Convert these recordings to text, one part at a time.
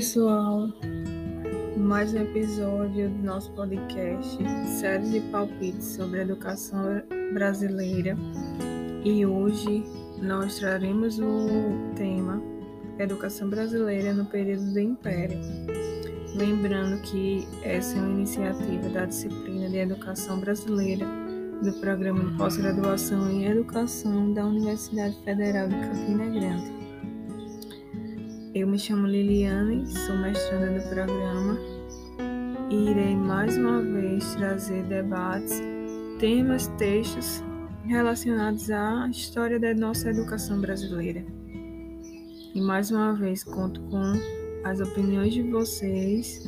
Pessoal. Mais um episódio do nosso podcast, série de palpites sobre a educação brasileira. E hoje nós traremos o tema Educação Brasileira no período do Império. Lembrando que essa é uma iniciativa da disciplina de Educação Brasileira do Programa de Pós-Graduação em Educação da Universidade Federal de Campina Grande. Eu me chamo Liliane, sou mestranda do programa e irei mais uma vez trazer debates, temas, textos relacionados à história da nossa educação brasileira. E mais uma vez conto com as opiniões de vocês,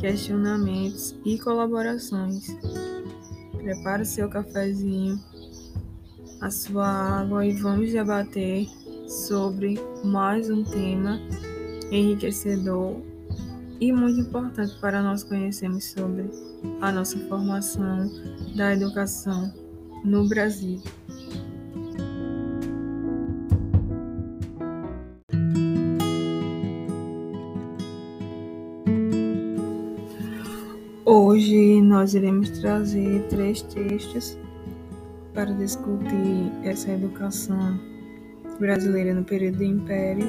questionamentos e colaborações. Prepare seu cafezinho, a sua água e vamos debater sobre mais um tema enriquecedor e muito importante para nós conhecermos sobre a nossa formação da educação no Brasil. Hoje nós iremos trazer três textos para discutir essa educação brasileira no período do Império.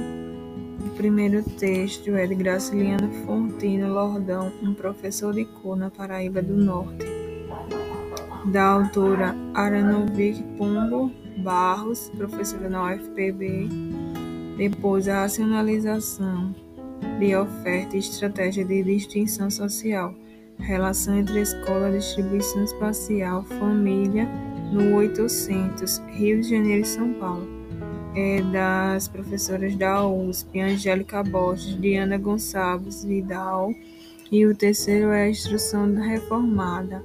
O primeiro texto é de Graciliano Fontino Lordão, um professor de cor na Paraíba do Norte, da autora Aranovic Pombo Barros, professora na UFPB. Depois, a racionalização de oferta e estratégia de distinção social, relação entre escola, distribuição espacial, família, no 800, Rio de Janeiro e São Paulo é das professoras da USP, Angélica Borges, Diana Gonçalves Vidal, e o terceiro é a Instrução Reformada,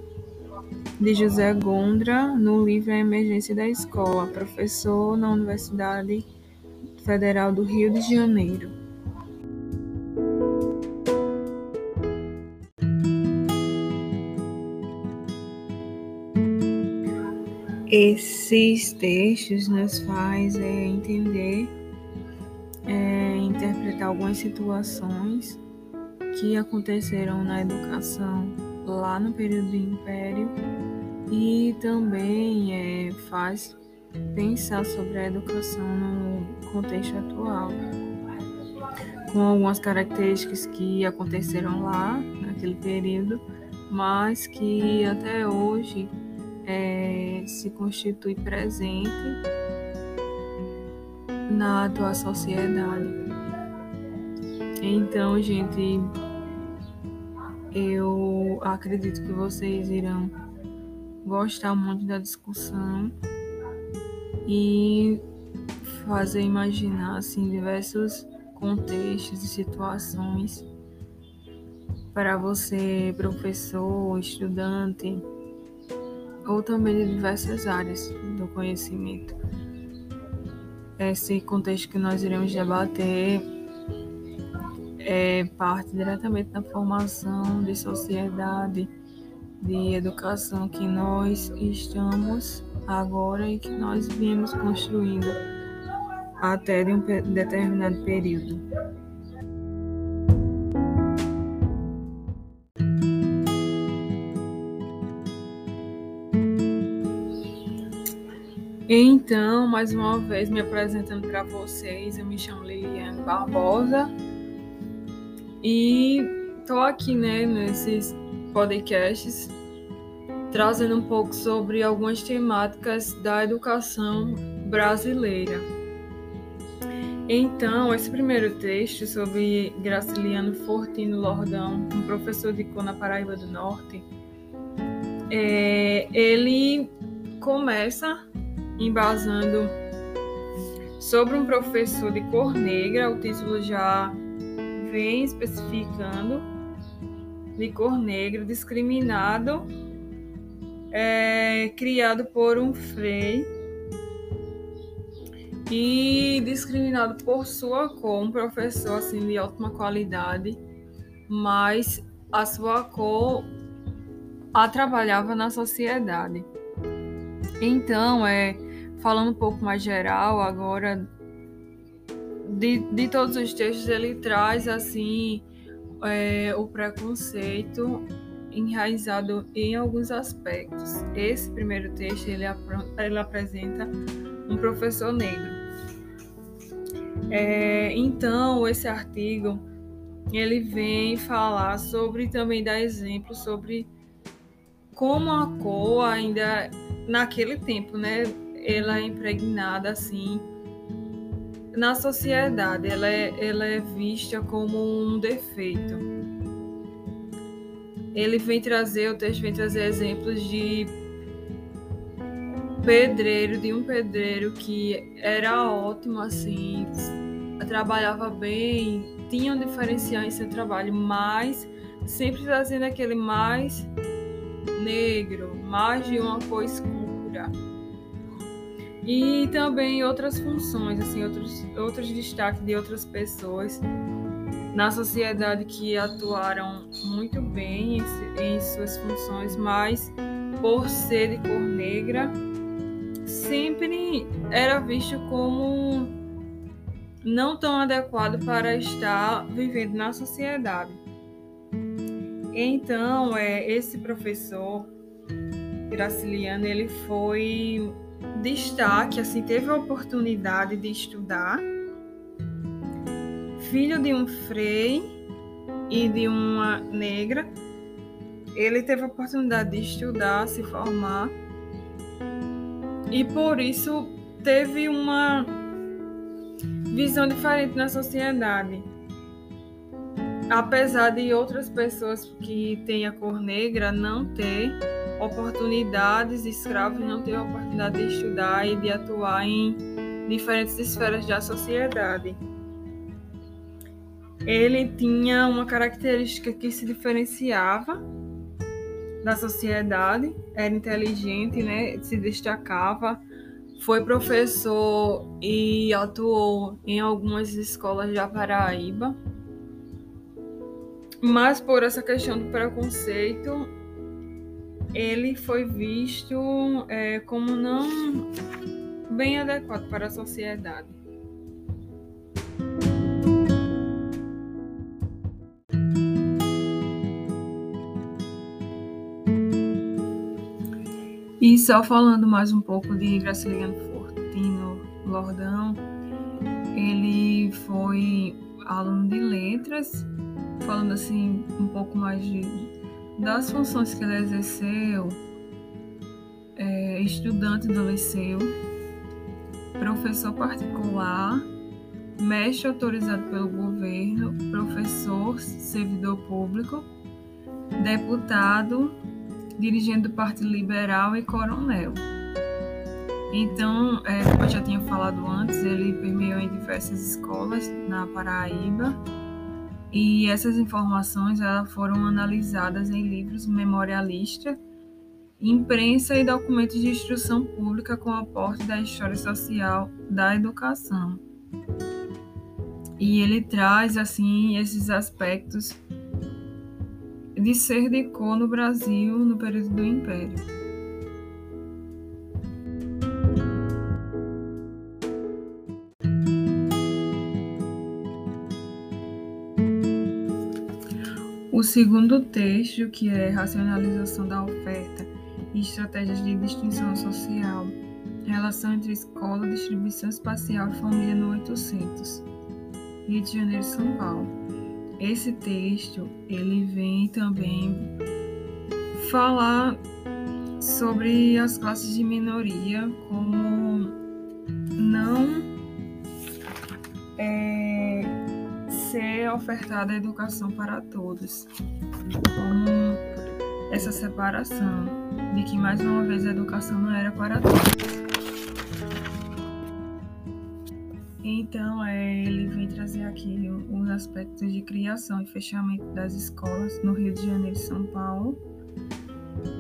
de José Gondra, no livro A Emergência da Escola, professor na Universidade Federal do Rio de Janeiro. Esses textos nos faz é, entender, é, interpretar algumas situações que aconteceram na educação lá no período do Império e também é, faz pensar sobre a educação no contexto atual, com algumas características que aconteceram lá naquele período, mas que até hoje é, se constitui presente na atual sociedade. Então, gente, eu acredito que vocês irão gostar muito da discussão e fazer imaginar assim diversos contextos e situações para você, professor, estudante, ou também de diversas áreas do conhecimento. Esse contexto que nós iremos debater é parte diretamente da formação de sociedade, de educação que nós estamos agora e que nós viemos construindo até de um determinado período. Então, mais uma vez me apresentando para vocês, eu me chamo Liliane Barbosa e estou aqui, né, nesses podcasts trazendo um pouco sobre algumas temáticas da educação brasileira. Então, esse primeiro texto sobre Graciliano Fortino Lordão, um professor de Cona Paraíba do Norte, é, ele começa embasando sobre um professor de cor negra, o título já vem especificando de cor negra, discriminado, é, criado por um frei e discriminado por sua cor, um professor assim de ótima qualidade, mas a sua cor a trabalhava na sociedade. Então, é falando um pouco mais geral agora de, de todos os textos, ele traz assim é, o preconceito enraizado em alguns aspectos. Esse primeiro texto ele, ele apresenta um professor negro. É, então, esse artigo ele vem falar sobre também dar exemplo sobre como a cor ainda naquele tempo, né, ela é impregnada assim na sociedade, ela é, ela é vista como um defeito. Ele vem trazer, o texto vem trazer exemplos de pedreiro, de um pedreiro que era ótimo assim, trabalhava bem, tinha um diferencial em seu trabalho, mas sempre trazendo aquele mais negro, mais de uma cor escura. E também outras funções, assim, outros, outros destaques de outras pessoas na sociedade que atuaram muito bem em, em suas funções, mas por ser de cor negra, sempre era visto como não tão adequado para estar vivendo na sociedade. Então, é, esse professor Graciliano, ele foi destaque, assim, teve a oportunidade de estudar. Filho de um frei e de uma negra, ele teve a oportunidade de estudar, se formar, e por isso teve uma visão diferente na sociedade. Apesar de outras pessoas que têm a cor negra não ter oportunidades, escravos não ter a oportunidade de estudar e de atuar em diferentes esferas da sociedade. Ele tinha uma característica que se diferenciava da sociedade, era inteligente, né? se destacava foi professor e atuou em algumas escolas da Paraíba. Mas por essa questão do preconceito, ele foi visto é, como não bem adequado para a sociedade. E só falando mais um pouco de Graciliano Fortino Lordão, ele foi aluno de letras, falando assim um pouco mais de, das funções que ele exerceu, é, estudante do liceu, professor particular, mestre autorizado pelo governo, professor, servidor público, deputado, dirigente do Partido Liberal e coronel. Então, é, como eu já tinha falado antes, ele permeou em diversas escolas na Paraíba e essas informações foram analisadas em livros memorialistas, imprensa e documentos de instrução pública com aporte da história social da educação. E ele traz assim esses aspectos de ser de cor no Brasil no período do Império. Segundo texto, que é Racionalização da Oferta e Estratégias de Distinção Social, Relação entre Escola, Distribuição Espacial e Família no 800, Rio de Janeiro, São Paulo. Esse texto, ele vem também falar sobre as classes de minoria como não é, ser ofertada a educação para todos, como essa separação de que mais uma vez a educação não era para todos. Então, é, ele vem trazer aqui os aspectos de criação e fechamento das escolas no Rio de Janeiro e São Paulo.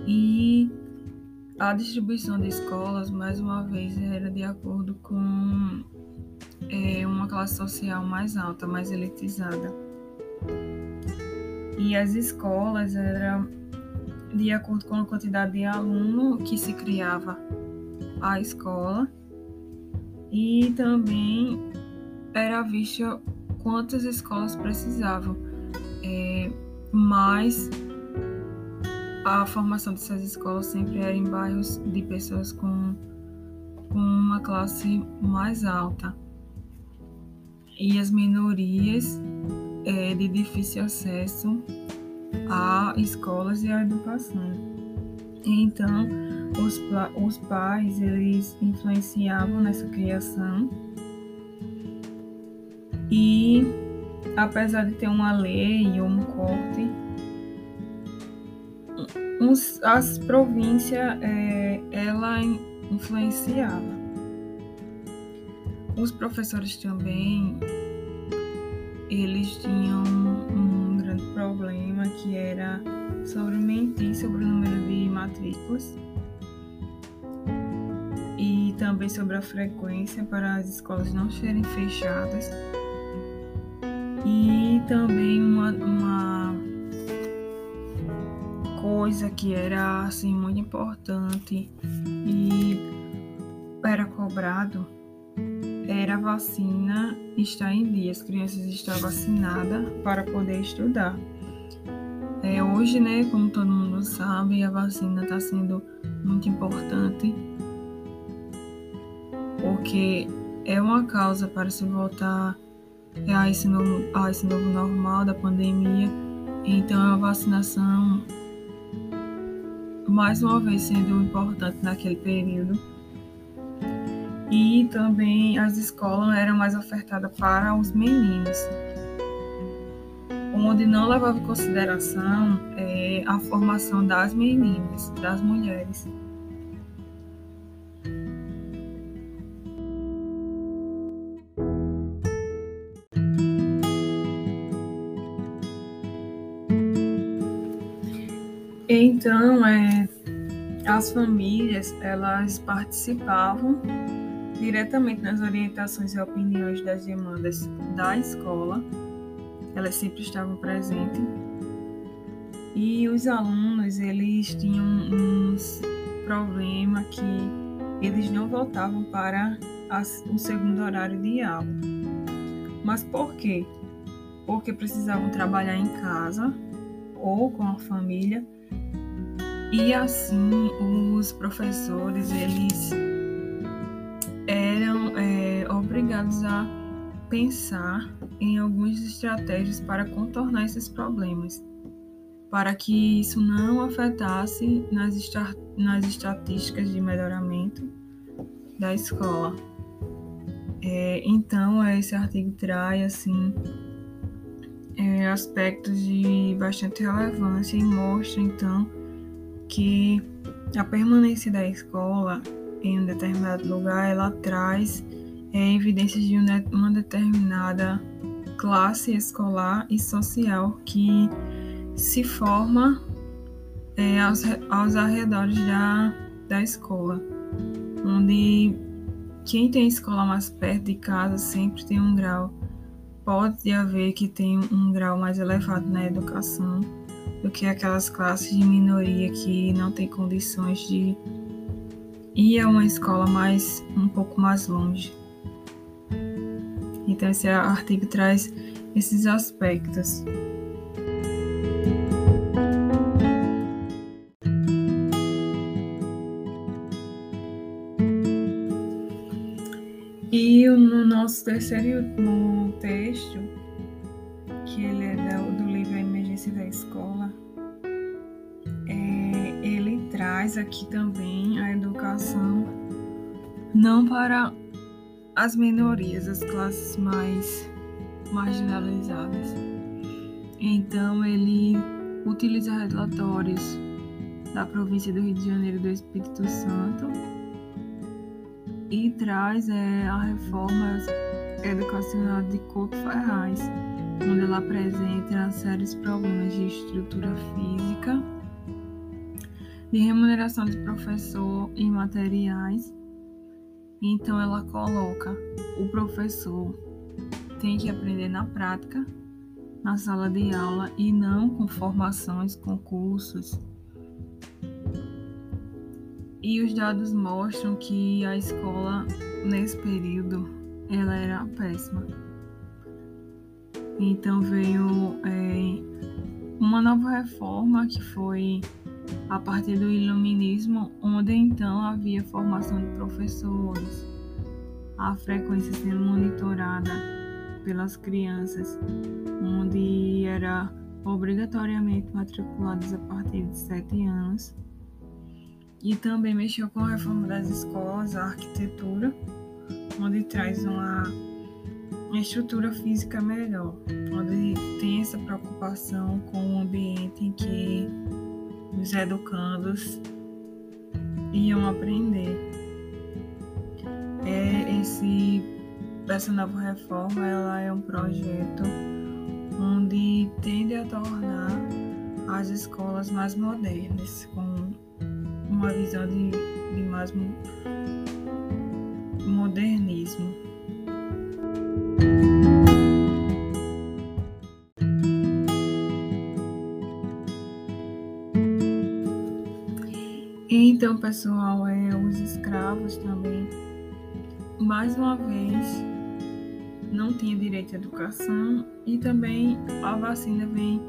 E a distribuição de escolas, mais uma vez, era de acordo com é, uma classe social mais alta, mais elitizada. E as escolas eram de acordo com a quantidade de aluno que se criava a escola e também era vista quantas escolas precisavam, é, mas a formação dessas escolas sempre era em bairros de pessoas com, com uma classe mais alta e as minorias é, de difícil acesso a escolas e a educação. Então, os, os pais eles influenciavam nessa criação e apesar de ter uma lei ou um corte, uns, as províncias é, ela influenciava. Os professores também eles tinham um grande problema que era sobre mentir sobre o número de matrículas e também sobre a frequência para as escolas não serem fechadas. E também uma, uma coisa que era assim muito importante e era cobrado era a vacina estar em dia, as crianças estão vacinadas para poder estudar. É, hoje, né, como todo mundo sabe, a vacina está sendo muito importante porque é uma causa para se voltar a esse novo, a esse novo normal da pandemia. Então, a vacinação, mais uma vez, sendo importante naquele período e também as escolas eram mais ofertadas para os meninos, onde não levava em consideração é, a formação das meninas, das mulheres. Então, é, as famílias elas participavam diretamente nas orientações e opiniões das demandas da escola, elas sempre estavam presentes. E os alunos, eles tinham uns problemas que eles não voltavam para as, o segundo horário de aula. Mas por quê? Porque precisavam trabalhar em casa ou com a família. E assim os professores, eles obrigados a pensar em algumas estratégias para contornar esses problemas, para que isso não afetasse nas, nas estatísticas de melhoramento da escola. É, então, esse artigo traz assim é, aspectos de bastante relevância e mostra então que a permanência da escola em um determinado lugar, ela traz é, evidências de uma determinada classe escolar e social que se forma é, aos, aos arredores da, da escola, onde quem tem escola mais perto de casa sempre tem um grau, pode haver que tem um grau mais elevado na educação do que aquelas classes de minoria que não têm condições de ir a uma escola mais um pouco mais longe. Então esse artigo traz esses aspectos. E no nosso terceiro e último texto, que ele é do livro Emergência da Escola, traz aqui também a educação não para as minorias, as classes mais marginalizadas. Então ele utiliza relatórios da província do Rio de Janeiro do Espírito Santo e traz é, a reforma educacional de Couto Ferraz, onde ela apresenta sérios problemas de estrutura física de remuneração de professor e materiais. Então ela coloca o professor tem que aprender na prática, na sala de aula e não com formações, concursos. E os dados mostram que a escola nesse período ela era péssima. Então veio é, uma nova reforma que foi a partir do iluminismo, onde então havia formação de professores, a frequência sendo monitorada pelas crianças, onde era obrigatoriamente matriculados a partir de 7 anos. E também mexeu com a reforma das escolas, a arquitetura, onde traz uma estrutura física melhor, onde tem essa preocupação com o ambiente em que os educandos iam aprender. É esse essa nova reforma ela é um projeto onde tende a tornar as escolas mais modernas, com uma visão de, de mais Então, pessoal, é, os escravos também, mais uma vez, não tinha direito à educação e também a vacina vem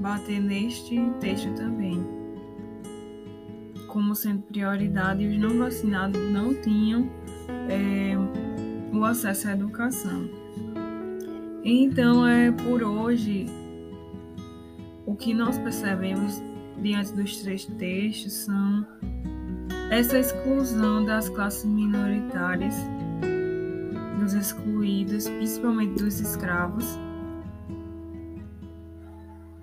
bater neste texto também. Como sendo prioridade, os não vacinados não tinham é, o acesso à educação. Então, é por hoje, o que nós percebemos diante dos três textos são essa exclusão das classes minoritárias dos excluídos, principalmente dos escravos,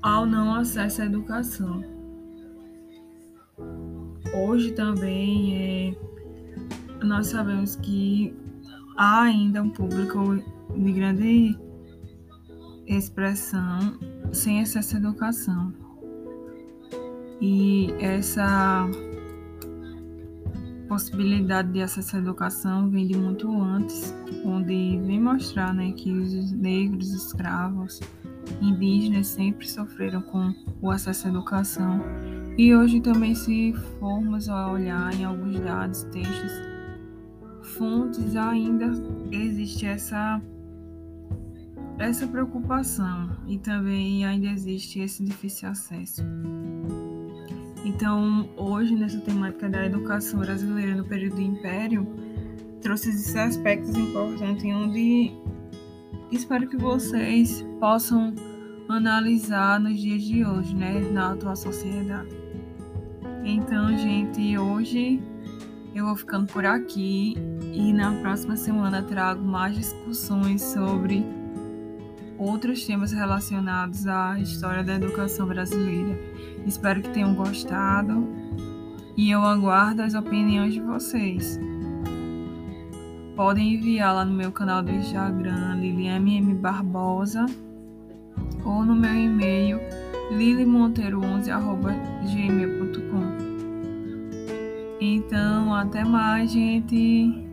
ao não acesso à educação. Hoje também é, nós sabemos que há ainda um público de grande expressão sem acesso à educação. E essa possibilidade de acesso à educação vem de muito antes, onde vem mostrar né, que os negros, escravos, indígenas sempre sofreram com o acesso à educação. E hoje também, se formos a olhar em alguns dados, textos, fontes, ainda existe essa essa preocupação e também ainda existe esse difícil acesso. Então, hoje, nessa temática da educação brasileira no período do Império, trouxe esses aspectos importantes onde espero que vocês possam analisar nos dias de hoje, né, na atual sociedade. Então, gente, hoje eu vou ficando por aqui e na próxima semana trago mais discussões sobre outros temas relacionados à história da educação brasileira. Espero que tenham gostado e eu aguardo as opiniões de vocês. Podem enviar lá no meu canal do Instagram, lilimm Barbosa, ou no meu e-mail, lilimonteiro11.gmail.com. Então, até mais, gente!